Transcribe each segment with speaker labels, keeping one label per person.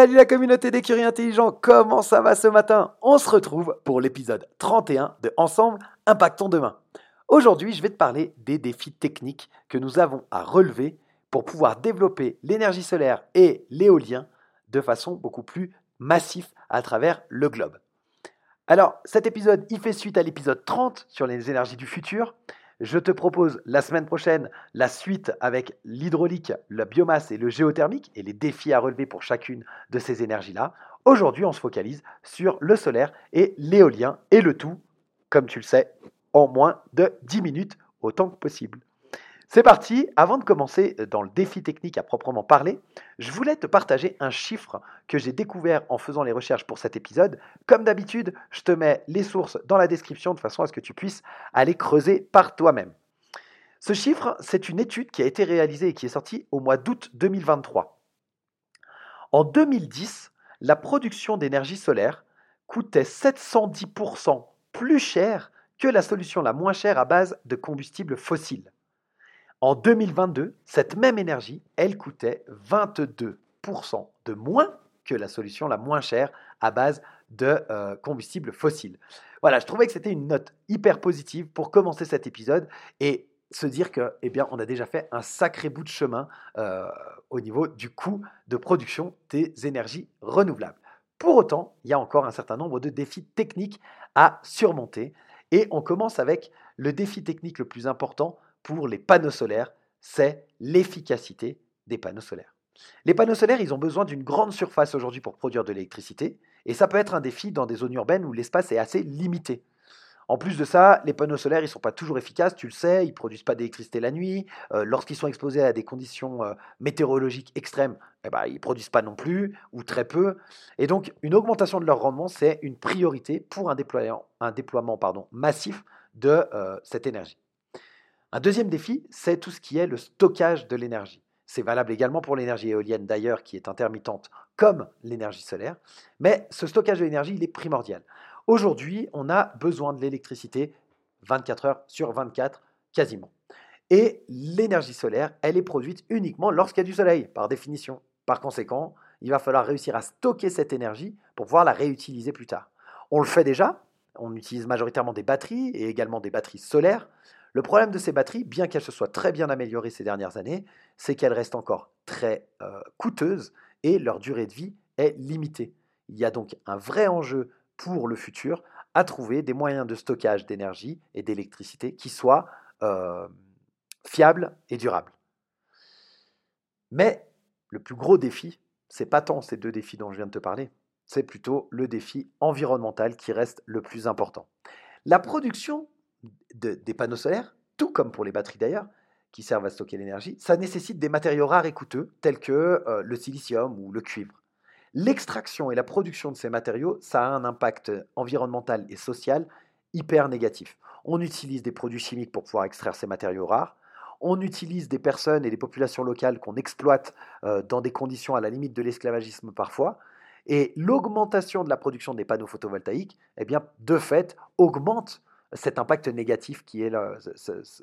Speaker 1: Salut la communauté des curieux intelligents, comment ça va ce matin? On se retrouve pour l'épisode 31 de Ensemble, impactons demain. Aujourd'hui, je vais te parler des défis techniques que nous avons à relever pour pouvoir développer l'énergie solaire et l'éolien de façon beaucoup plus massive à travers le globe. Alors, cet épisode, il fait suite à l'épisode 30 sur les énergies du futur. Je te propose la semaine prochaine la suite avec l'hydraulique, la biomasse et le géothermique et les défis à relever pour chacune de ces énergies-là. Aujourd'hui, on se focalise sur le solaire et l'éolien et le tout, comme tu le sais, en moins de 10 minutes autant que possible. C'est parti, avant de commencer dans le défi technique à proprement parler, je voulais te partager un chiffre que j'ai découvert en faisant les recherches pour cet épisode. Comme d'habitude, je te mets les sources dans la description de façon à ce que tu puisses aller creuser par toi-même. Ce chiffre, c'est une étude qui a été réalisée et qui est sortie au mois d'août 2023. En 2010, la production d'énergie solaire coûtait 710% plus cher que la solution la moins chère à base de combustibles fossiles. En 2022, cette même énergie, elle coûtait 22% de moins que la solution la moins chère à base de euh, combustibles fossiles. Voilà, je trouvais que c'était une note hyper positive pour commencer cet épisode et se dire que, eh bien, on a déjà fait un sacré bout de chemin euh, au niveau du coût de production des énergies renouvelables. Pour autant, il y a encore un certain nombre de défis techniques à surmonter et on commence avec le défi technique le plus important, pour les panneaux solaires, c'est l'efficacité des panneaux solaires. Les panneaux solaires, ils ont besoin d'une grande surface aujourd'hui pour produire de l'électricité, et ça peut être un défi dans des zones urbaines où l'espace est assez limité. En plus de ça, les panneaux solaires, ils ne sont pas toujours efficaces, tu le sais, ils ne produisent pas d'électricité la nuit. Euh, lorsqu'ils sont exposés à des conditions euh, météorologiques extrêmes, eh ben, ils ne produisent pas non plus, ou très peu. Et donc, une augmentation de leur rendement, c'est une priorité pour un déploiement, massif de euh, cette énergie. Un deuxième défi, c'est tout ce qui est le stockage de l'énergie. C'est valable également pour l'énergie éolienne d'ailleurs, qui est intermittente comme l'énergie solaire. Mais ce stockage de l'énergie, il est primordial. Aujourd'hui, on a besoin de l'électricité 24 heures sur 24, quasiment. Et l'énergie solaire, elle est produite uniquement lorsqu'il y a du soleil, par définition. Par conséquent, il va falloir réussir à stocker cette énergie pour pouvoir la réutiliser plus tard. On le fait déjà, on utilise majoritairement des batteries et également des batteries solaires. Le problème de ces batteries, bien qu'elles se soient très bien améliorées ces dernières années, c'est qu'elles restent encore très euh, coûteuses et leur durée de vie est limitée. Il y a donc un vrai enjeu pour le futur à trouver des moyens de stockage d'énergie et d'électricité qui soient euh, fiables et durables. Mais le plus gros défi, c'est pas tant ces deux défis dont je viens de te parler, c'est plutôt le défi environnemental qui reste le plus important. La production des panneaux solaires, tout comme pour les batteries d'ailleurs, qui servent à stocker l'énergie, ça nécessite des matériaux rares et coûteux, tels que euh, le silicium ou le cuivre. L'extraction et la production de ces matériaux, ça a un impact environnemental et social hyper négatif. On utilise des produits chimiques pour pouvoir extraire ces matériaux rares. On utilise des personnes et des populations locales qu'on exploite euh, dans des conditions à la limite de l'esclavagisme parfois. Et l'augmentation de la production des panneaux photovoltaïques, eh de fait, augmente cet impact négatif qui est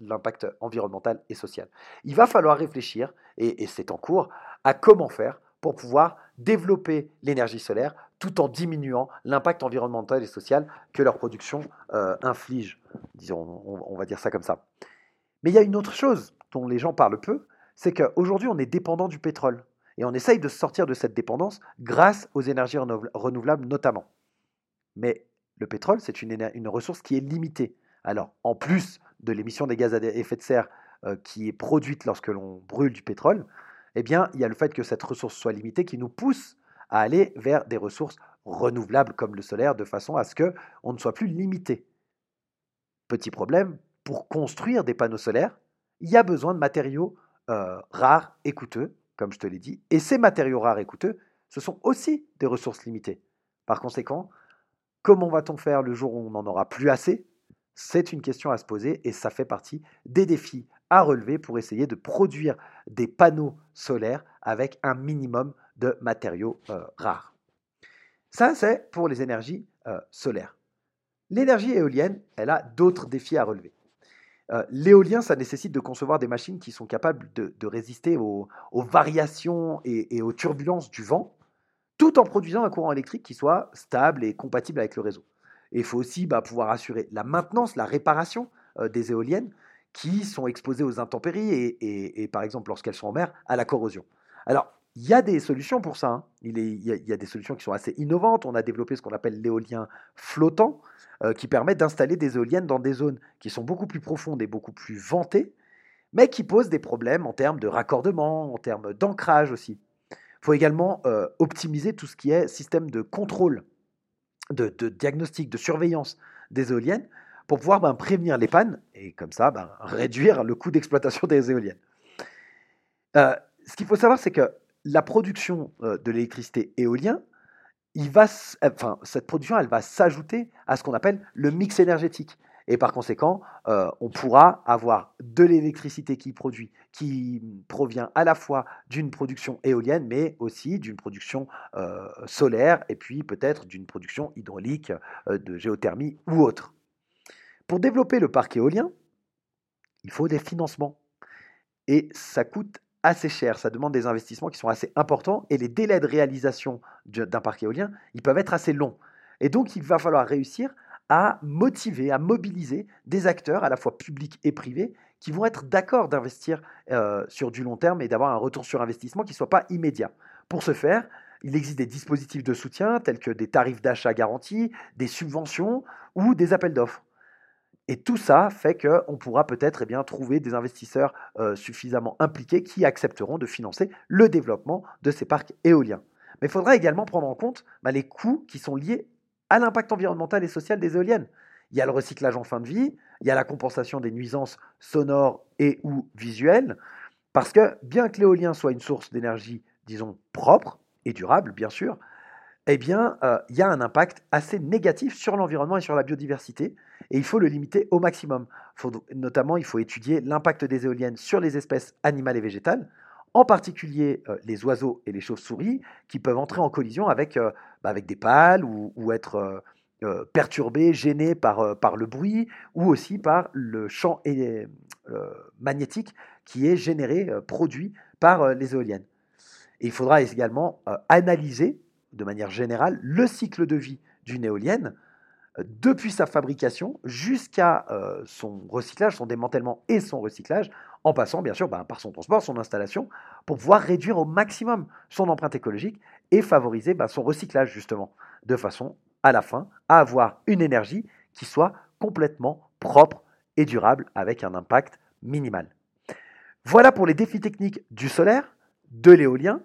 Speaker 1: l'impact environnemental et social. Il va falloir réfléchir, et, c'est en cours, à comment faire pour pouvoir développer l'énergie solaire tout en diminuant l'impact environnemental et social que leur production euh, inflige. Disons, on, va dire ça comme ça. Mais il y a une autre chose dont les gens parlent peu, c'est qu'aujourd'hui, on est dépendant du pétrole. Et on essaye de sortir de cette dépendance grâce aux énergies renouvelables notamment. Mais le pétrole, c'est une, ressource qui est limitée. Alors, en plus de l'émission des gaz à effet de serre euh, qui est produite lorsque l'on brûle du pétrole, eh bien, il y a le fait que cette ressource soit limitée qui nous pousse à aller vers des ressources renouvelables comme le solaire de façon à ce qu'on ne soit plus limité. Petit problème, pour construire des panneaux solaires, il y a besoin de matériaux euh, rares et coûteux, comme je te l'ai dit, et ces matériaux rares et coûteux, ce sont aussi des ressources limitées. Par conséquent, comment va-t-on faire le jour où on n'en aura plus assez? C'est une question à se poser et ça fait partie des défis à relever pour essayer de produire des panneaux solaires avec un minimum de matériaux euh, rares. Ça, c'est pour les énergies euh, solaires. L'énergie éolienne, elle a d'autres défis à relever. Euh, l'éolien, ça nécessite de concevoir des machines qui sont capables de, résister aux, variations et, aux turbulences du vent, tout en produisant un courant électrique qui soit stable et compatible avec le réseau. Et il faut aussi bah, pouvoir assurer la maintenance, la réparation euh, des éoliennes qui sont exposées aux intempéries et, par exemple, lorsqu'elles sont en mer, à la corrosion. Alors, il y a des solutions pour ça. Hein. Il, y a, des solutions qui sont assez innovantes. On a développé ce qu'on appelle l'éolien flottant, euh, qui permet d'installer des éoliennes dans des zones qui sont beaucoup plus profondes et beaucoup plus ventées, mais qui posent des problèmes en termes de raccordement, en termes d'ancrage aussi. Il faut également euh, optimiser tout ce qui est système de contrôle, de, diagnostic, de surveillance des éoliennes pour pouvoir ben, prévenir les pannes et comme ça ben, réduire le coût d'exploitation des éoliennes. Euh, ce qu'il faut savoir, c'est que la production de l'électricité éolien, cette production, elle va s'ajouter à ce qu'on appelle le mix énergétique. Et par conséquent, on pourra avoir de l'électricité qui produit, qui provient à la fois d'une production éolienne, mais aussi d'une production solaire, et puis peut-être d'une production hydraulique, de géothermie ou autre. Pour développer le parc éolien, il faut des financements. Et ça coûte assez cher, ça demande des investissements qui sont assez importants et les délais de réalisation d'un parc éolien, ils peuvent être assez longs. Et donc il va falloir réussir à motiver, à mobiliser des acteurs à la fois publics et privés qui vont être d'accord d'investir euh, sur du long terme et d'avoir un retour sur investissement qui ne soit pas immédiat. Pour ce faire, il existe des dispositifs de soutien tels que des tarifs d'achat garantis, des subventions ou des appels d'offres. Et tout ça fait qu'on pourra peut-être eh bien, trouver des investisseurs euh, suffisamment impliqués qui accepteront de financer le développement de ces parcs éoliens. Mais il faudra également prendre en compte bah, les coûts qui sont liés à l'impact environnemental et social des éoliennes. Il y a le recyclage en fin de vie, il y a la compensation des nuisances sonores et ou visuelles, parce que bien que l'éolien soit une source d'énergie, disons, propre et durable, bien sûr, eh bien, euh, il y a un impact assez négatif sur l'environnement et sur la biodiversité, et il faut le limiter au maximum. notamment, il faut étudier l'impact des éoliennes sur les espèces animales et végétales, en particulier euh, les oiseaux et les chauves-souris, qui peuvent entrer en collision avec, euh, bah, des pales ou, être perturbés, gênés par, le bruit, ou aussi par le champ magnétique qui est généré, produit par les éoliennes. Il faudra également analyser de manière générale le cycle de vie d'une éolienne euh, depuis sa fabrication jusqu'à euh, son recyclage, son démantèlement et son recyclage, en passant bien sûr ben, par son transport, son installation, pour pouvoir réduire au maximum son empreinte écologique et favoriser ben, son recyclage justement, de façon à la fin à avoir une énergie qui soit complètement propre et durable avec un impact minimal. Voilà pour les défis techniques du solaire, de l'éolien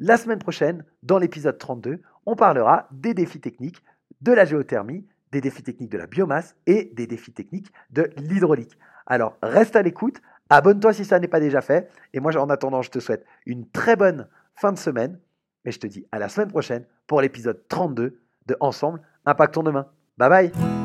Speaker 1: la semaine prochaine, dans l'épisode 32, on parlera des défis techniques de la géothermie, des défis techniques de la biomasse et des défis techniques de l'hydraulique. Alors reste à l'écoute, abonne-toi si ça n'est pas déjà fait, et moi en attendant je te souhaite une très bonne fin de semaine, et je te dis à la semaine prochaine pour l'épisode 32 de Ensemble, impactons demain. Bye bye